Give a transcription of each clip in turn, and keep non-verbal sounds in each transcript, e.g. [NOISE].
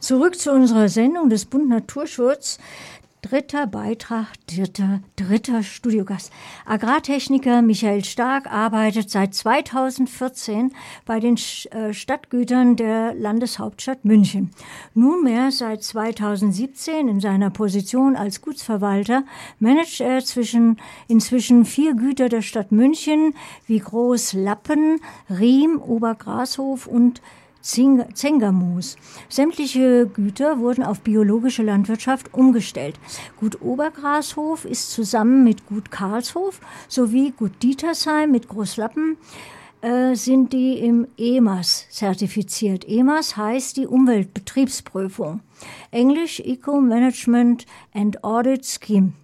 Zurück zu unserer Sendung des Bund Naturschutz. Dritter Beitrag, dritter, dritter Studiogast. Agrartechniker Michael Stark arbeitet seit 2014 bei den äh, Stadtgütern der Landeshauptstadt München. Nunmehr seit 2017 in seiner Position als Gutsverwalter managt er zwischen, inzwischen vier Güter der Stadt München wie Groß Lappen, Riem, Obergrashof und Zengermoos. Sämtliche Güter wurden auf biologische Landwirtschaft umgestellt. Gut Obergrashof ist zusammen mit Gut Karlshof sowie Gut Dietersheim mit Großlappen äh, sind die im EMAS zertifiziert. EMAS heißt die Umweltbetriebsprüfung. Englisch Eco Management and Audit Scheme.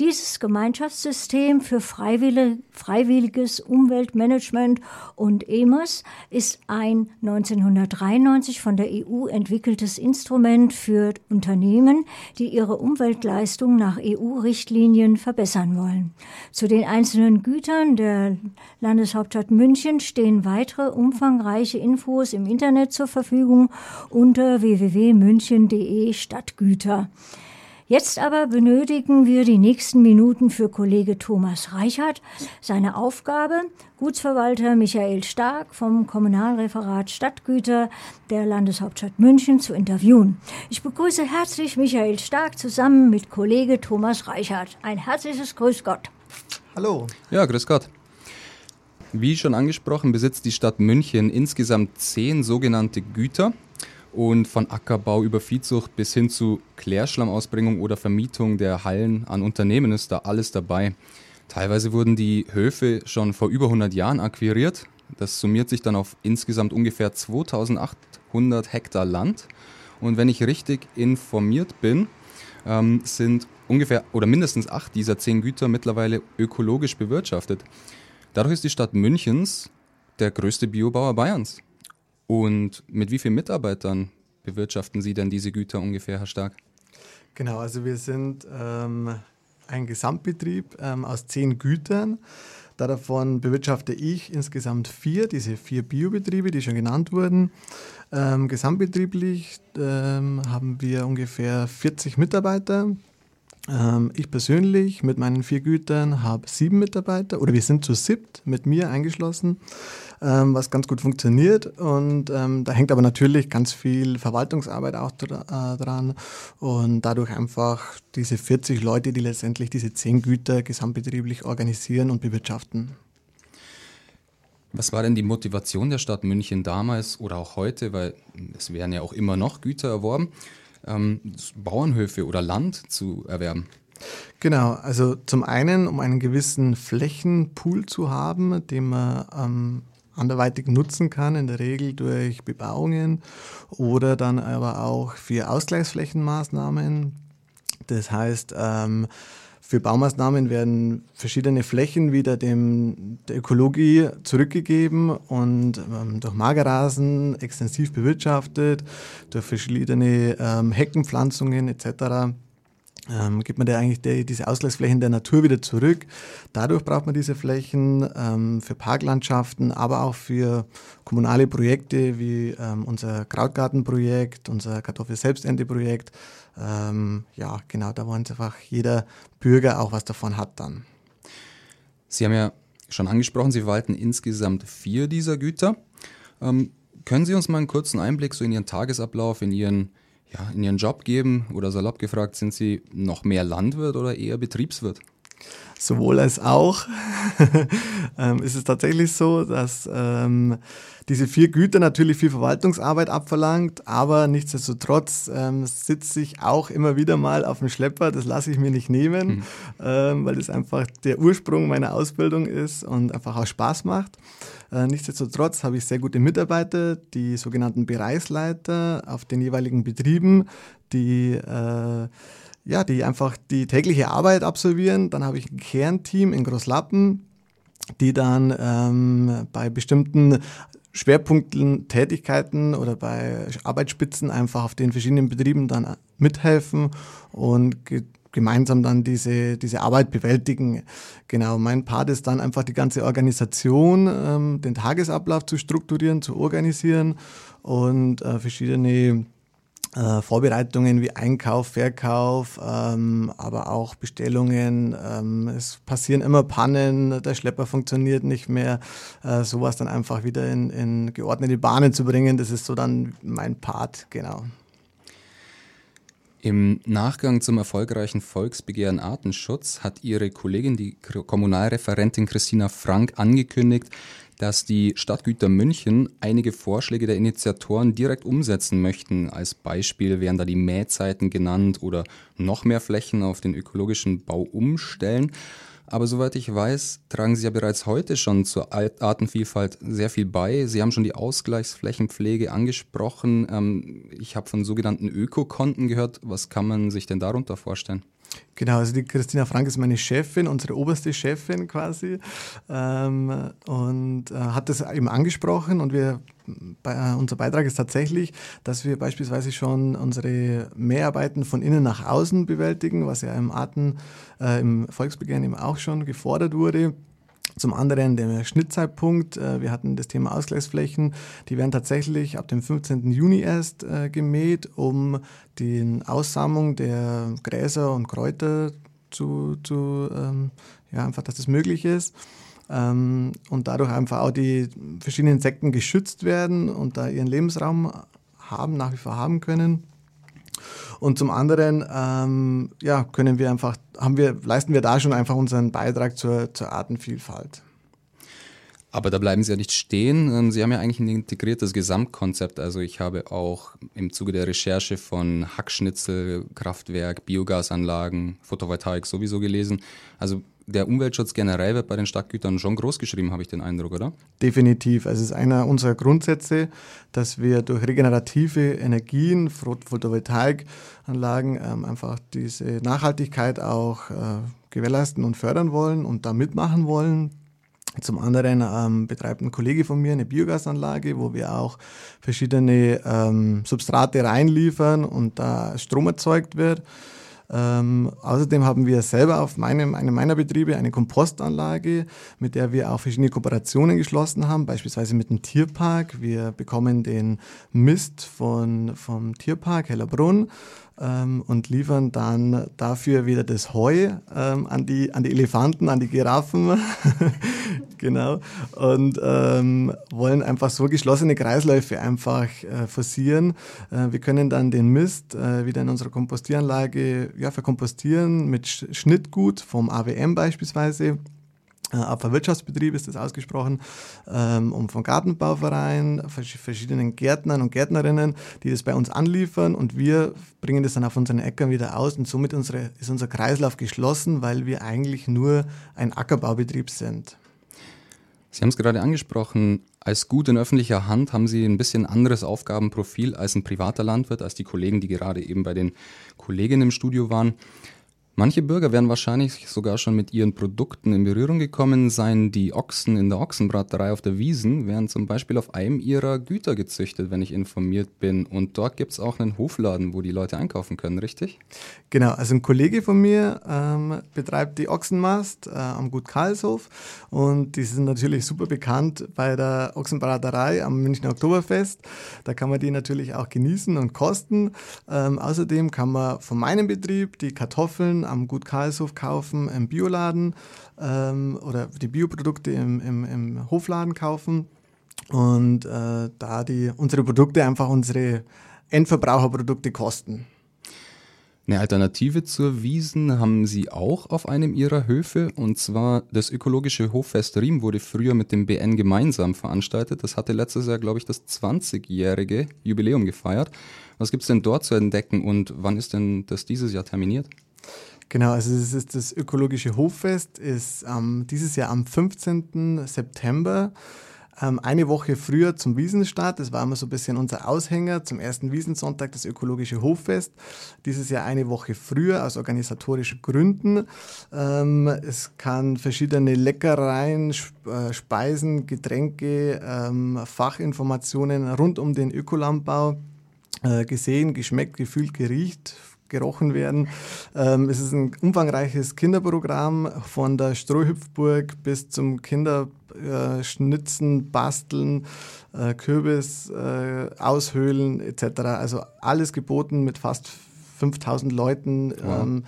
Dieses Gemeinschaftssystem für freiwilliges Umweltmanagement und EMAS ist ein 1993 von der EU entwickeltes Instrument für Unternehmen, die ihre Umweltleistung nach EU-Richtlinien verbessern wollen. Zu den einzelnen Gütern der Landeshauptstadt München stehen weitere umfangreiche Infos im Internet zur Verfügung unter www.münchen.de Stadtgüter. Jetzt aber benötigen wir die nächsten Minuten für Kollege Thomas Reichert. Seine Aufgabe, Gutsverwalter Michael Stark vom Kommunalreferat Stadtgüter der Landeshauptstadt München zu interviewen. Ich begrüße herzlich Michael Stark zusammen mit Kollege Thomas Reichert. Ein herzliches Grüß Gott. Hallo. Ja, grüß Gott. Wie schon angesprochen, besitzt die Stadt München insgesamt zehn sogenannte Güter. Und von Ackerbau über Viehzucht bis hin zu Klärschlammausbringung oder Vermietung der Hallen an Unternehmen ist da alles dabei. Teilweise wurden die Höfe schon vor über 100 Jahren akquiriert. Das summiert sich dann auf insgesamt ungefähr 2800 Hektar Land. Und wenn ich richtig informiert bin, ähm, sind ungefähr oder mindestens acht dieser zehn Güter mittlerweile ökologisch bewirtschaftet. Dadurch ist die Stadt Münchens der größte Biobauer Bayerns. Und mit wie vielen Mitarbeitern bewirtschaften Sie denn diese Güter ungefähr, Herr Stark? Genau, also wir sind ähm, ein Gesamtbetrieb ähm, aus zehn Gütern. Davon bewirtschafte ich insgesamt vier, diese vier Biobetriebe, die schon genannt wurden. Ähm, gesamtbetrieblich ähm, haben wir ungefähr 40 Mitarbeiter. Ähm, ich persönlich mit meinen vier Gütern habe sieben Mitarbeiter oder wir sind zu siebt mit mir eingeschlossen ähm, was ganz gut funktioniert. Und ähm, da hängt aber natürlich ganz viel Verwaltungsarbeit auch äh, dran und dadurch einfach diese 40 Leute, die letztendlich diese 10 Güter gesamtbetrieblich organisieren und bewirtschaften. Was war denn die Motivation der Stadt München damals oder auch heute, weil es werden ja auch immer noch Güter erworben, ähm, Bauernhöfe oder Land zu erwerben? Genau, also zum einen, um einen gewissen Flächenpool zu haben, den man ähm, anderweitig nutzen kann, in der Regel durch Bebauungen oder dann aber auch für Ausgleichsflächenmaßnahmen. Das heißt, ähm, für Baumaßnahmen werden verschiedene Flächen wieder dem, der Ökologie zurückgegeben und ähm, durch Magerrasen extensiv bewirtschaftet, durch verschiedene ähm, Heckenpflanzungen etc ähm, gibt man da eigentlich die, diese Ausgleichsflächen der Natur wieder zurück. Dadurch braucht man diese Flächen ähm, für Parklandschaften, aber auch für kommunale Projekte wie ähm, unser Krautgartenprojekt, unser Kartoffel-Selbsternte-Projekt. Ähm, ja, genau, da wollen einfach jeder Bürger auch was davon hat dann. Sie haben ja schon angesprochen, Sie verwalten insgesamt vier dieser Güter. Ähm, können Sie uns mal einen kurzen Einblick so in Ihren Tagesablauf, in Ihren ja, in ihren Job geben? Oder salopp gefragt, sind Sie noch mehr Landwirt oder eher Betriebswirt? Sowohl als auch. [LAUGHS] ähm, ist es tatsächlich so, dass ähm, diese vier Güter natürlich viel Verwaltungsarbeit abverlangt, aber nichtsdestotrotz ähm, sitze ich auch immer wieder mal auf dem Schlepper. Das lasse ich mir nicht nehmen, mhm. ähm, weil das einfach der Ursprung meiner Ausbildung ist und einfach auch Spaß macht. Äh, nichtsdestotrotz habe ich sehr gute Mitarbeiter, die sogenannten Bereichsleiter auf den jeweiligen Betrieben, die äh, ja, die einfach die tägliche Arbeit absolvieren. Dann habe ich ein Kernteam in Großlappen, die dann ähm, bei bestimmten Schwerpunkten, Tätigkeiten oder bei Arbeitsspitzen einfach auf den verschiedenen Betrieben dann mithelfen und gemeinsam dann diese, diese Arbeit bewältigen. Genau, mein Part ist dann einfach die ganze Organisation, ähm, den Tagesablauf zu strukturieren, zu organisieren und äh, verschiedene äh, Vorbereitungen wie Einkauf, Verkauf, ähm, aber auch Bestellungen. Ähm, es passieren immer Pannen, der Schlepper funktioniert nicht mehr. Äh, sowas dann einfach wieder in, in geordnete Bahnen zu bringen, das ist so dann mein Part, genau. Im Nachgang zum erfolgreichen Volksbegehren Artenschutz hat Ihre Kollegin, die Kommunalreferentin Christina Frank, angekündigt, dass die Stadtgüter München einige Vorschläge der Initiatoren direkt umsetzen möchten. Als Beispiel werden da die Mähzeiten genannt oder noch mehr Flächen auf den ökologischen Bau umstellen. Aber soweit ich weiß, tragen Sie ja bereits heute schon zur Artenvielfalt sehr viel bei. Sie haben schon die Ausgleichsflächenpflege angesprochen. Ähm, ich habe von sogenannten Ökokonten gehört. Was kann man sich denn darunter vorstellen? Genau, also die Christina Frank ist meine Chefin, unsere oberste Chefin quasi ähm, und äh, hat das eben angesprochen und wir, bei, äh, unser Beitrag ist tatsächlich, dass wir beispielsweise schon unsere Mehrarbeiten von innen nach außen bewältigen, was ja im Arten, äh, im Volksbegehren eben auch schon gefordert wurde. Zum anderen der Schnittzeitpunkt. Äh, wir hatten das Thema Ausgleichsflächen. Die werden tatsächlich ab dem 15. Juni erst äh, gemäht, um die Aussamung der Gräser und Kräuter zu, zu ähm, ja, einfach, dass das möglich ist. Ähm, und dadurch einfach auch die verschiedenen Insekten geschützt werden und da ihren Lebensraum haben, nach wie vor haben können. Und zum anderen, ähm, ja, können wir einfach, haben wir, leisten wir da schon einfach unseren Beitrag zur, zur Artenvielfalt. Aber da bleiben Sie ja nicht stehen. Ähm, Sie haben ja eigentlich ein integriertes Gesamtkonzept. Also ich habe auch im Zuge der Recherche von Hackschnitzel, Kraftwerk, Biogasanlagen, Photovoltaik sowieso gelesen. Also der Umweltschutz generell wird bei den Stadtgütern schon groß geschrieben, habe ich den Eindruck, oder? Definitiv. Also es ist einer unserer Grundsätze, dass wir durch regenerative Energien, Photovoltaikanlagen ähm, einfach diese Nachhaltigkeit auch äh, gewährleisten und fördern wollen und da mitmachen wollen. Zum anderen ähm, betreibt ein Kollege von mir eine Biogasanlage, wo wir auch verschiedene ähm, Substrate reinliefern und da Strom erzeugt wird. Ähm, außerdem haben wir selber auf meinem, einem meiner Betriebe eine Kompostanlage, mit der wir auch verschiedene Kooperationen geschlossen haben, beispielsweise mit dem Tierpark. Wir bekommen den Mist von, vom Tierpark Hellerbrunn ähm, und liefern dann dafür wieder das Heu ähm, an, die, an die Elefanten, an die Giraffen. [LAUGHS] genau. Und ähm, wollen einfach so geschlossene Kreisläufe einfach äh, forcieren. Äh, wir können dann den Mist äh, wieder in unserer Kompostieranlage ja, verkompostieren mit Schnittgut vom AWM beispielsweise Abfallwirtschaftsbetrieb ist das ausgesprochen, ähm, und von Gartenbauvereinen, verschiedenen Gärtnern und Gärtnerinnen, die das bei uns anliefern und wir bringen das dann auf unseren Äckern wieder aus und somit unsere, ist unser Kreislauf geschlossen, weil wir eigentlich nur ein Ackerbaubetrieb sind. Sie haben es gerade angesprochen, als Gut in öffentlicher Hand haben Sie ein bisschen anderes Aufgabenprofil als ein privater Landwirt, als die Kollegen, die gerade eben bei den Kolleginnen im Studio waren. Manche Bürger werden wahrscheinlich sogar schon mit ihren Produkten in Berührung gekommen sein. Die Ochsen in der Ochsenbraterei auf der Wiesen werden zum Beispiel auf einem ihrer Güter gezüchtet, wenn ich informiert bin. Und dort gibt es auch einen Hofladen, wo die Leute einkaufen können, richtig? Genau, also ein Kollege von mir ähm, betreibt die Ochsenmast äh, am Gut Karlshof und die sind natürlich super bekannt bei der Ochsenbraterei am Münchner Oktoberfest. Da kann man die natürlich auch genießen und kosten. Ähm, außerdem kann man von meinem Betrieb die Kartoffeln am Gut Karlshof kaufen, im Bioladen ähm, oder die Bioprodukte im, im, im Hofladen kaufen und äh, da die unsere Produkte einfach unsere Endverbraucherprodukte kosten. Eine Alternative zur Wiesen haben Sie auch auf einem Ihrer Höfe und zwar das ökologische Hoffest Riem wurde früher mit dem BN gemeinsam veranstaltet. Das hatte letztes Jahr, glaube ich, das 20-jährige Jubiläum gefeiert. Was gibt es denn dort zu entdecken und wann ist denn das dieses Jahr terminiert? Genau, also das ist das ökologische Hoffest, ist ähm, dieses Jahr am 15. September, ähm, eine Woche früher zum Wiesenstart. Das war immer so ein bisschen unser Aushänger zum ersten Wiesensonntag, das ökologische Hoffest. Dieses Jahr eine Woche früher aus organisatorischen Gründen. Ähm, es kann verschiedene Leckereien, äh, Speisen, Getränke, ähm, Fachinformationen rund um den Ökolandbau äh, gesehen, geschmeckt, gefühlt, geriecht gerochen werden. Ähm, es ist ein umfangreiches Kinderprogramm von der Strohhüpfburg bis zum Kinderschnitzen, Basteln, äh, Kürbis äh, aushöhlen etc. Also alles geboten mit fast 5000 Leuten. Ja. Ähm,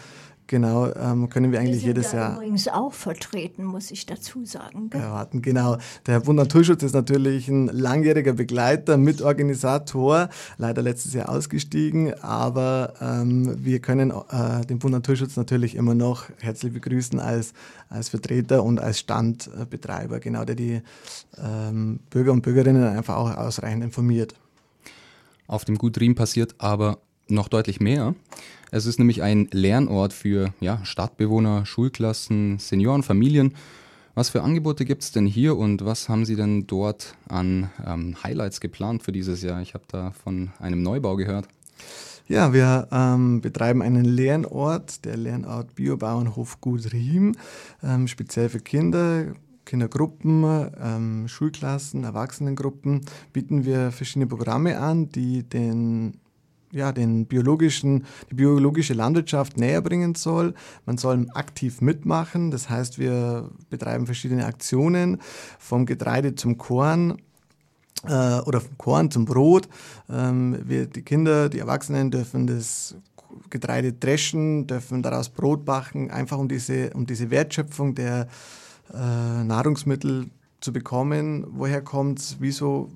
Genau, ähm, können wir eigentlich wir jedes da Jahr. Übrigens auch vertreten, muss ich dazu sagen. Gell? Erwarten, genau. Der Bund Naturschutz ist natürlich ein langjähriger Begleiter, Mitorganisator, leider letztes Jahr ausgestiegen, aber ähm, wir können äh, den Bund Naturschutz natürlich immer noch herzlich begrüßen als, als Vertreter und als Standbetreiber, genau, der die ähm, Bürger und Bürgerinnen einfach auch ausreichend informiert. Auf dem Gut Riem passiert aber noch deutlich mehr. Es ist nämlich ein Lernort für ja, Stadtbewohner, Schulklassen, Senioren, Familien. Was für Angebote gibt es denn hier und was haben Sie denn dort an ähm, Highlights geplant für dieses Jahr? Ich habe da von einem Neubau gehört. Ja, wir ähm, betreiben einen Lernort, der Lernort Biobauernhof Gut Riem, ähm, speziell für Kinder, Kindergruppen, ähm, Schulklassen, Erwachsenengruppen bieten wir verschiedene Programme an, die den ja, den biologischen, die biologische Landwirtschaft näher bringen soll. Man soll aktiv mitmachen. Das heißt, wir betreiben verschiedene Aktionen vom Getreide zum Korn äh, oder vom Korn zum Brot. Ähm, wir, die Kinder, die Erwachsenen dürfen das Getreide dreschen, dürfen daraus Brot backen, einfach um diese, um diese Wertschöpfung der äh, Nahrungsmittel zu bekommen. Woher kommt es? Wieso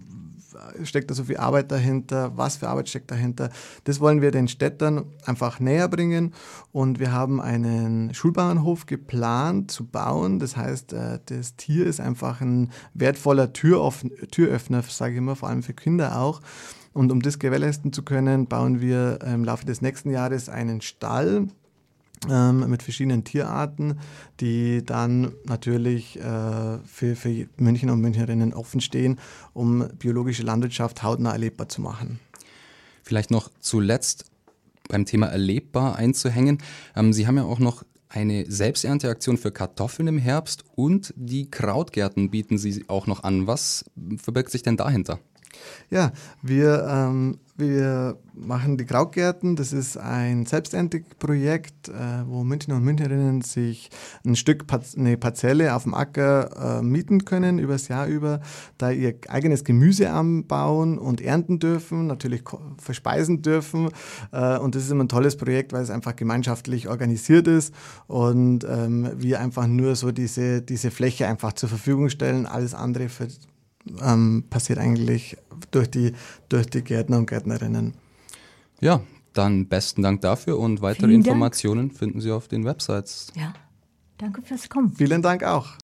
steckt da so viel Arbeit dahinter, was für Arbeit steckt dahinter. Das wollen wir den Städtern einfach näher bringen und wir haben einen Schulbauernhof geplant zu bauen. Das heißt, äh, das Tier ist einfach ein wertvoller Türöffner, sage ich immer, vor allem für Kinder auch. Und um das gewährleisten zu können, bauen wir im Laufe des nächsten Jahres einen Stall, mit verschiedenen Tierarten, die dann natürlich äh, für, für München und Münchnerinnen offen stehen, um biologische Landwirtschaft hautnah erlebbar zu machen. Vielleicht noch zuletzt beim Thema erlebbar einzuhängen. Ähm, Sie haben ja auch noch eine Selbsternteaktion für Kartoffeln im Herbst und die Krautgärten bieten Sie auch noch an. Was verbirgt sich denn dahinter? Ja, wir ähm, wir machen die Krautgärten. Das ist ein Selbsternteprojekt, äh, wo Münchner und Münchnerinnen sich ein Stück, eine Parzelle auf dem Acker äh, mieten können übers Jahr über, da ihr eigenes Gemüse anbauen und ernten dürfen, natürlich verspeisen dürfen. Äh, und das ist immer ein tolles Projekt, weil es einfach gemeinschaftlich organisiert ist und ähm, wir einfach nur so diese, diese Fläche einfach zur Verfügung stellen. Alles andere für, ähm, passiert eigentlich durch die, durch die Gärtner und Gärtnerinnen. Ja, dann besten Dank dafür und weitere Informationen finden Sie auf den Websites. Ja, danke fürs Kommen. Vielen Dank auch.